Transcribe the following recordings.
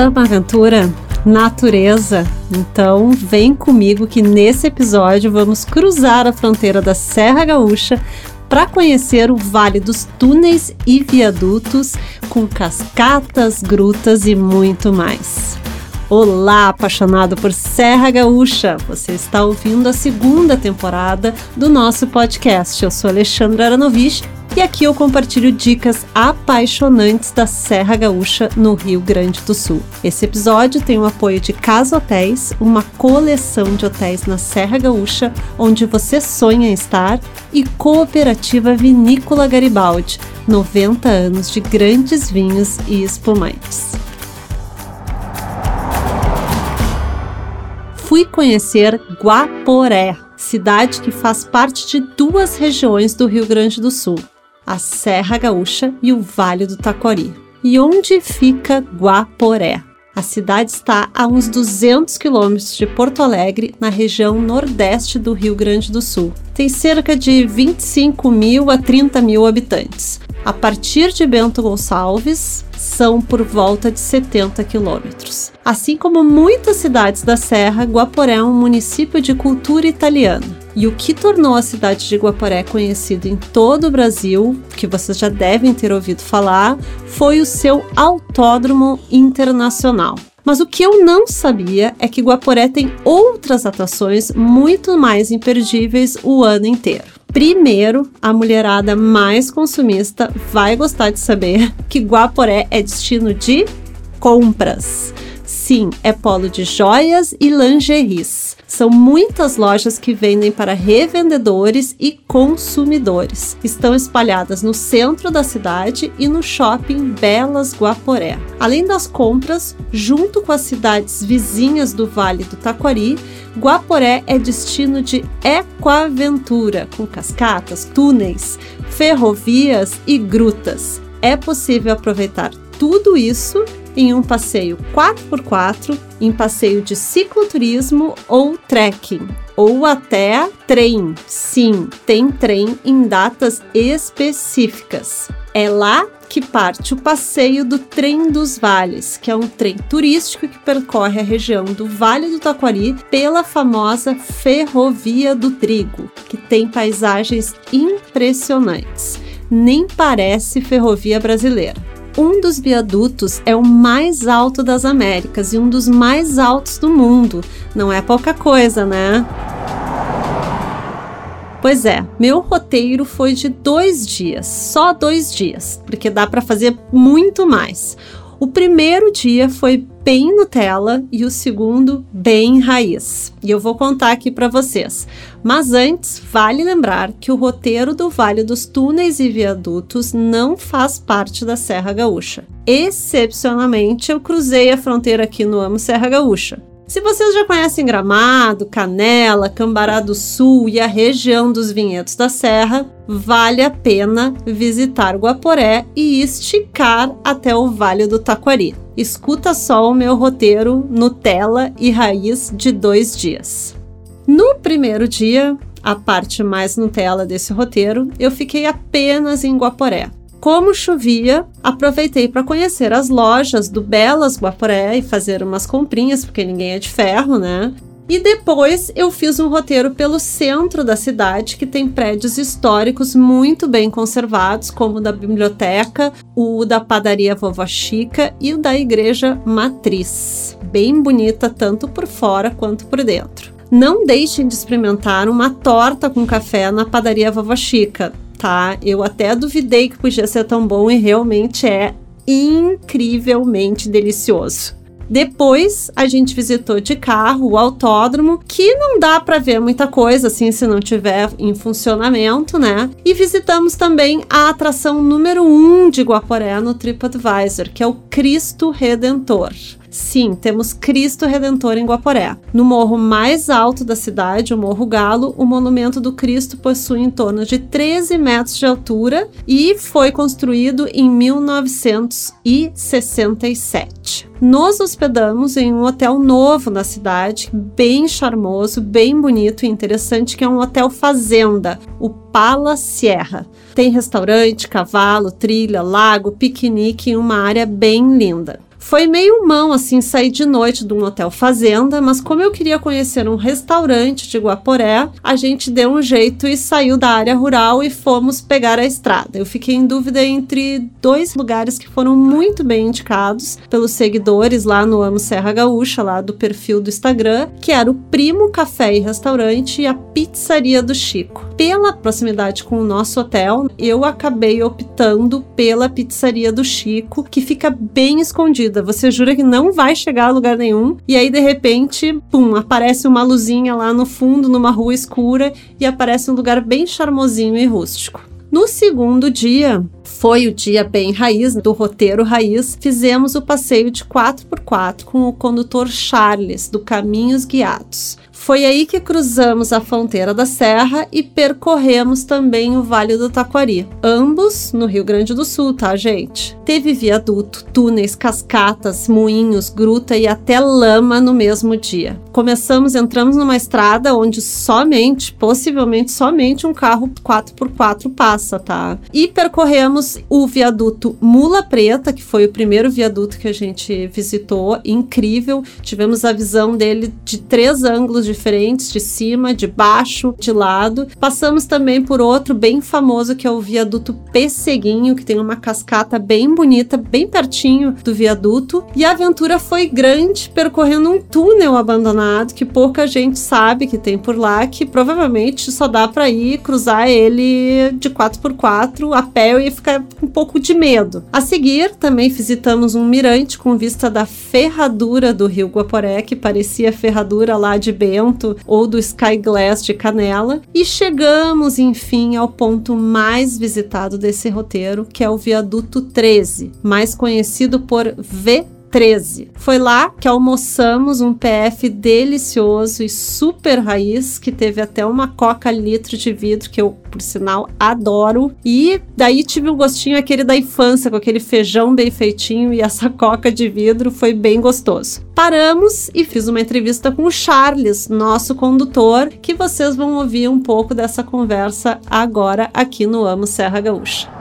ama aventura, natureza? Então vem comigo que nesse episódio vamos cruzar a fronteira da Serra Gaúcha para conhecer o Vale dos Túneis e Viadutos com cascatas, grutas e muito mais. Olá, apaixonado por Serra Gaúcha! Você está ouvindo a segunda temporada do nosso podcast. Eu sou Alexandra Aranovich e aqui eu compartilho dicas apaixonantes da Serra Gaúcha no Rio Grande do Sul. Esse episódio tem o apoio de Casa Hotéis, uma coleção de hotéis na Serra Gaúcha onde você sonha estar, e Cooperativa Vinícola Garibaldi, 90 anos de grandes vinhos e espumantes. Fui conhecer Guaporé, cidade que faz parte de duas regiões do Rio Grande do Sul, a Serra Gaúcha e o Vale do Taquari. E onde fica Guaporé? A cidade está a uns 200 quilômetros de Porto Alegre, na região nordeste do Rio Grande do Sul. Tem cerca de 25 mil a 30 mil habitantes. A partir de Bento Gonçalves, são por volta de 70 quilômetros. Assim como muitas cidades da Serra, Guaporé é um município de cultura italiana. E o que tornou a cidade de Guaporé conhecida em todo o Brasil, que vocês já devem ter ouvido falar, foi o seu autódromo internacional. Mas o que eu não sabia é que Guaporé tem outras atrações muito mais imperdíveis o ano inteiro. Primeiro, a mulherada mais consumista vai gostar de saber que Guaporé é destino de compras. Sim, é polo de joias e lingeries. São muitas lojas que vendem para revendedores e consumidores. Estão espalhadas no centro da cidade e no shopping Belas Guaporé. Além das compras, junto com as cidades vizinhas do Vale do Taquari, Guaporé é destino de ecoaventura, com cascatas, túneis, ferrovias e grutas. É possível aproveitar tudo isso em um passeio 4x4, em passeio de cicloturismo ou trekking, ou até trem. Sim, tem trem em datas específicas. É lá que parte o passeio do Trem dos Vales, que é um trem turístico que percorre a região do Vale do Taquari pela famosa Ferrovia do Trigo, que tem paisagens impressionantes. Nem parece ferrovia brasileira. Um dos viadutos é o mais alto das Américas e um dos mais altos do mundo. Não é pouca coisa, né? Pois é, meu roteiro foi de dois dias, só dois dias, porque dá para fazer muito mais. O primeiro dia foi bem Nutella e o segundo bem raiz. E eu vou contar aqui para vocês. Mas antes, vale lembrar que o roteiro do Vale dos Túneis e Viadutos não faz parte da Serra Gaúcha. Excepcionalmente, eu cruzei a fronteira aqui no Amo Serra Gaúcha. Se vocês já conhecem Gramado, Canela, Cambará do Sul e a região dos vinhedos da Serra, vale a pena visitar Guaporé e esticar até o Vale do Taquari. Escuta só o meu roteiro Nutella e raiz de dois dias. No primeiro dia, a parte mais Nutella desse roteiro, eu fiquei apenas em Guaporé. Como chovia, aproveitei para conhecer as lojas do Belas Guaporé e fazer umas comprinhas, porque ninguém é de ferro, né? E depois eu fiz um roteiro pelo centro da cidade, que tem prédios históricos muito bem conservados, como o da biblioteca, o da padaria Vovó Chica e o da igreja Matriz. Bem bonita, tanto por fora quanto por dentro. Não deixem de experimentar uma torta com café na padaria Vovó Chica tá? Eu até duvidei que podia ser tão bom e realmente é incrivelmente delicioso. Depois a gente visitou de carro o autódromo, que não dá para ver muita coisa assim se não tiver em funcionamento, né? E visitamos também a atração número 1 um de Guaporé no TripAdvisor, que é o Cristo Redentor. Sim, temos Cristo Redentor em Guaporé. No morro mais alto da cidade, o Morro Galo, o monumento do Cristo possui em torno de 13 metros de altura e foi construído em 1967. Nos hospedamos em um hotel novo na cidade, bem charmoso, bem bonito e interessante, que é um hotel fazenda, o Pala Sierra. Tem restaurante, cavalo, trilha, lago, piquenique em uma área bem linda. Foi meio mão assim sair de noite de um hotel fazenda, mas como eu queria conhecer um restaurante de Guaporé, a gente deu um jeito e saiu da área rural e fomos pegar a estrada. Eu fiquei em dúvida entre dois lugares que foram muito bem indicados pelos seguidores lá no Amo Serra Gaúcha, lá do perfil do Instagram, que era o Primo Café e Restaurante e a Pizzaria do Chico. Pela proximidade com o nosso hotel, eu acabei optando pela Pizzaria do Chico, que fica bem Você jura que não vai chegar a lugar nenhum, e aí de repente, pum, aparece uma luzinha lá no fundo, numa rua escura, e aparece um lugar bem charmosinho e rústico. No segundo dia, foi o dia bem raiz, do roteiro raiz, fizemos o passeio de 4x4 com o condutor Charles, do Caminhos Guiados. Foi aí que cruzamos a fronteira da Serra e percorremos também o Vale do Taquari. Ambos no Rio Grande do Sul, tá, gente? Teve viaduto, túneis, cascatas, moinhos, gruta e até lama no mesmo dia. Começamos, entramos numa estrada onde somente, possivelmente somente um carro 4x4 passa, tá? E percorremos o viaduto Mula Preta, que foi o primeiro viaduto que a gente visitou, incrível. Tivemos a visão dele de três ângulos diferentes, de cima, de baixo, de lado. Passamos também por outro bem famoso que é o viaduto Pesseguinho, que tem uma cascata bem bonita, bem pertinho do viaduto. E a aventura foi grande, percorrendo um túnel abandonado que pouca gente sabe que tem por lá, que provavelmente só dá para ir cruzar ele de 4x4 a pé e ficar com um pouco de medo. A seguir, também visitamos um mirante com vista da ferradura do Rio Guaporé, que parecia ferradura lá de Bento ou do Sky Glass de Canela, e chegamos, enfim, ao ponto mais visitado desse roteiro, que é o Viaduto 13, mais conhecido por V 13. Foi lá que almoçamos um PF delicioso e super raiz, que teve até uma coca litro de vidro, que eu, por sinal, adoro. E daí tive um gostinho aquele da infância, com aquele feijão bem feitinho e essa coca de vidro, foi bem gostoso. Paramos e fiz uma entrevista com o Charles, nosso condutor, que vocês vão ouvir um pouco dessa conversa agora aqui no Amo Serra Gaúcha.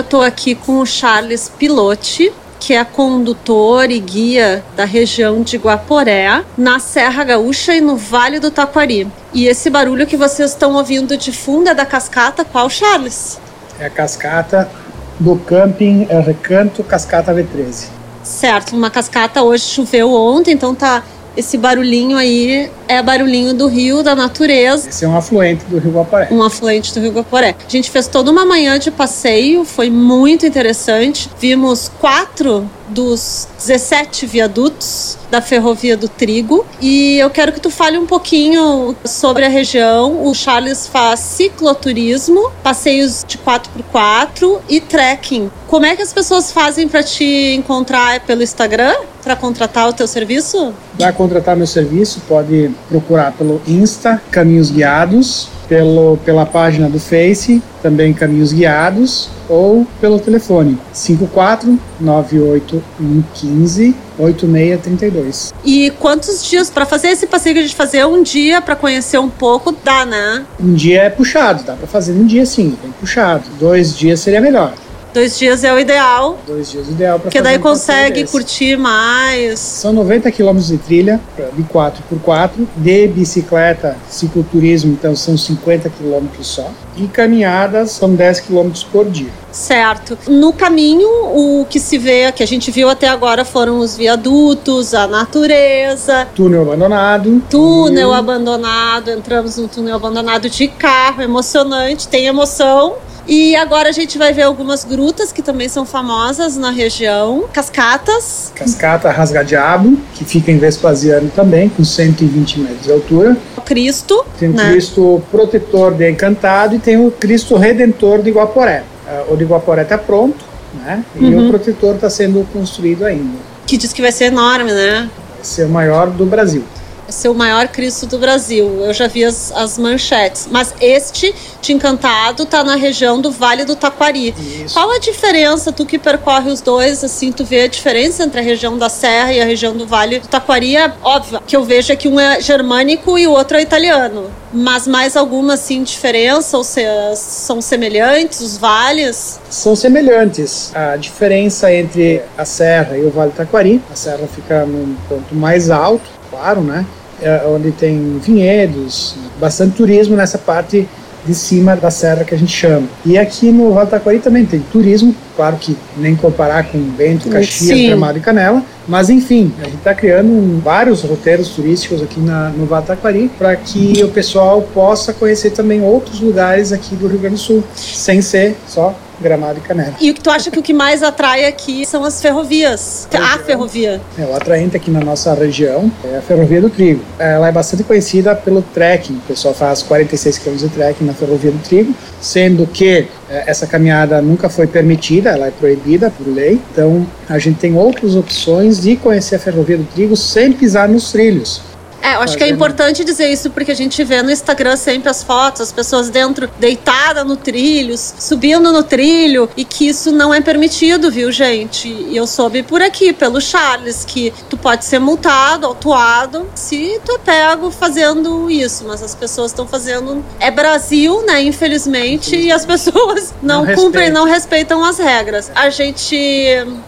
Eu estou aqui com o Charles Pilote, que é condutor e guia da região de Guaporé, na Serra Gaúcha e no Vale do Taquari. E esse barulho que vocês estão ouvindo de fundo é da cascata qual, Charles? É a cascata do camping Recanto Cascata V13. Certo, uma cascata hoje choveu ontem, então tá esse barulhinho aí é barulhinho do rio, da natureza. Esse é um afluente do Rio Guaporé. Um afluente do Rio Guaporé. A gente fez toda uma manhã de passeio, foi muito interessante. Vimos quatro dos 17 viadutos da Ferrovia do Trigo e eu quero que tu fale um pouquinho sobre a região. O Charles faz cicloturismo, passeios de 4x4 e trekking. Como é que as pessoas fazem para te encontrar pelo Instagram para contratar o teu serviço? Para contratar meu serviço, pode procurar pelo Insta Caminhos Guiados, pelo, pela página do Face, também Caminhos Guiados, ou pelo telefone 54 98115 8632. E quantos dias para fazer esse passeio que a gente fazer um dia para conhecer um pouco dá, né? Um dia é puxado, dá para fazer um dia sim, bem puxado. Dois dias seria melhor. Dois dias é o ideal. Dois dias é ideal para Porque daí um consegue curtir mais. São 90 quilômetros de trilha de 4x4, de bicicleta, cicloturismo, então são 50 quilômetros só. E caminhadas são 10 quilômetros por dia. Certo. No caminho, o que se vê, que a gente viu até agora, foram os viadutos, a natureza. Túnel abandonado. Túnel e... abandonado. Entramos num túnel abandonado de carro, emocionante, tem emoção. E agora a gente vai ver algumas grutas que também são famosas na região. Cascatas. Cascata Rasgadiabo, que fica em Vespasiano também, com 120 metros de altura. O Cristo. Tem o né? Cristo protetor de Encantado e tem o Cristo Redentor de Guaporé. Uh, o de Guaporé está pronto, né? E uhum. o protetor está sendo construído ainda. Que diz que vai ser enorme, né? Vai ser o maior do Brasil ser o maior Cristo do Brasil. Eu já vi as, as manchetes. Mas este de Encantado tá na região do Vale do Taquari. Isso. Qual a diferença, tu que percorre os dois, assim, tu vê a diferença entre a região da Serra e a região do Vale do Taquari? É óbvio que eu vejo é que um é germânico e o outro é italiano. mas mais alguma assim diferença ou se, são semelhantes os vales? São semelhantes. A diferença entre a serra e o Vale Taquari, a serra fica num ponto mais alto, claro, né? É onde tem vinhedos, bastante turismo nessa parte de cima da serra que a gente chama. E aqui no Vale Taquari também tem turismo, claro que nem comparar com Bento, Caxias, Gramado e Canela, mas enfim, a gente está criando vários roteiros turísticos aqui na, no Vale Taquari para que o pessoal possa conhecer também outros lugares aqui do Rio Grande do Sul, sem ser só Gramado e Canela. E o que tu acha que o que mais atrai aqui são as ferrovias? A ferrovia. É, o atraente aqui na nossa região é a Ferrovia do Trigo. Ela é bastante conhecida pelo trekking. O pessoal faz 46 km de trekking na Ferrovia do Trigo, sendo que é, essa caminhada nunca foi permitida, ela é proibida por lei. Então, a gente tem outras opções de conhecer a Ferrovia do Trigo sem pisar nos trilhos. É, eu acho que é importante dizer isso porque a gente vê no Instagram sempre as fotos, as pessoas dentro deitada no trilho, subindo no trilho e que isso não é permitido, viu, gente? E eu soube por aqui, pelo Charles, que tu pode ser multado, autuado, se tu é pego fazendo isso, mas as pessoas estão fazendo. É Brasil, né? Infelizmente, e as pessoas não, não cumprem, não respeitam as regras. A gente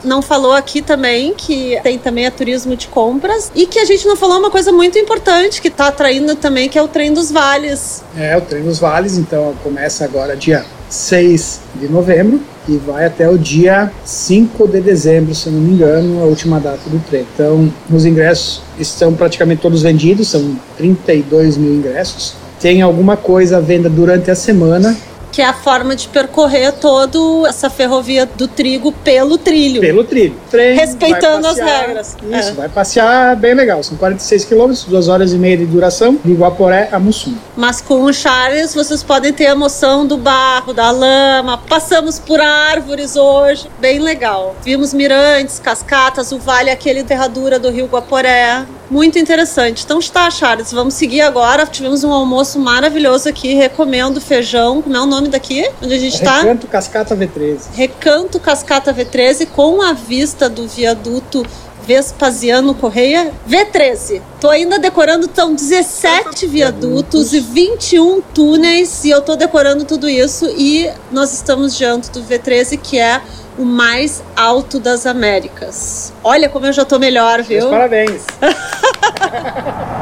não falou aqui também que tem também a turismo de compras e que a gente não falou uma coisa muito importante que está atraindo também, que é o Trem dos Vales. É, o Trem dos Vales, então começa agora dia 6 de novembro e vai até o dia 5 de dezembro, se não me engano, a última data do trem. Então, os ingressos estão praticamente todos vendidos, são 32 mil ingressos. Tem alguma coisa à venda durante a semana, que é a forma de percorrer toda essa ferrovia do trigo pelo trilho. Pelo trilho. Trem, Respeitando passear, as regras. Isso, é. vai passear bem legal. São 46 quilômetros, duas horas e meia de duração, de Guaporé a Mussum. Mas com o Charles, vocês podem ter a emoção do barro, da lama. Passamos por árvores hoje, bem legal. Vimos mirantes, cascatas, o vale, aquele enterradura do rio Guaporé. Muito interessante. Então está, Charles, vamos seguir agora. Tivemos um almoço maravilhoso aqui, recomendo feijão. Como é o nome daqui? Onde a gente está? Recanto Cascata V13. Recanto Cascata V13 com a vista do viaduto Vespasiano Correia V13. Tô ainda decorando, estão 17 viadutos e 21 túneis e eu tô decorando tudo isso e nós estamos diante do V13 que é o mais alto das Américas. Olha como eu já tô melhor, viu? Meus parabéns.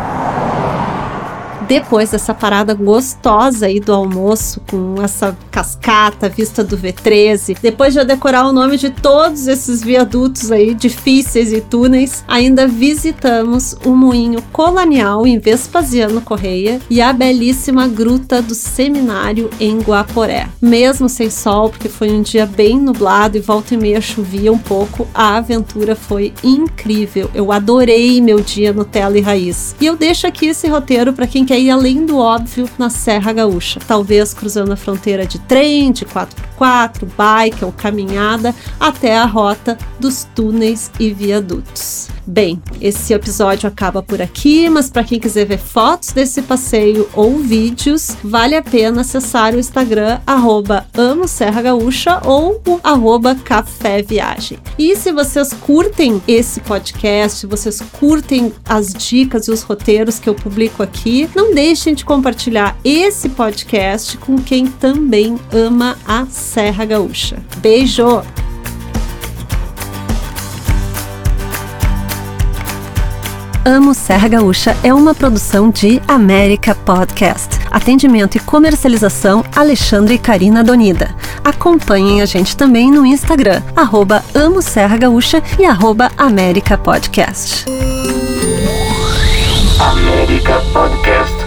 depois dessa parada gostosa aí do almoço, com essa cascata, vista do V13, depois de eu decorar o nome de todos esses viadutos aí difíceis e túneis, ainda visitamos o moinho colonial em Vespasiano Correia e a belíssima gruta do Seminário em Guaporé. Mesmo sem sol, porque foi um dia bem nublado e volta e meia chovia um pouco, a aventura foi incrível. Eu adorei meu dia no Tela e Raiz. E eu deixo aqui esse roteiro para quem quer ir além do óbvio na Serra Gaúcha, talvez cruzando a fronteira de trem, de 4x4, bike ou caminhada até a rota dos túneis e viadutos. Bem, esse episódio acaba por aqui, mas para quem quiser ver fotos desse passeio ou vídeos, vale a pena acessar o Instagram arroba Amo Serra Gaúcha ou o arroba Café Viagem. E se vocês curtem esse podcast, vocês curtem as dicas e os roteiros que eu publico aqui, não deixem de compartilhar esse podcast com quem também ama a Serra Gaúcha. Beijo! Amo Serra Gaúcha é uma produção de América Podcast. Atendimento e comercialização Alexandre e Karina Donida. Acompanhem a gente também no Instagram, arroba Amo Serra Gaúcha e arroba América Podcast. América Podcast.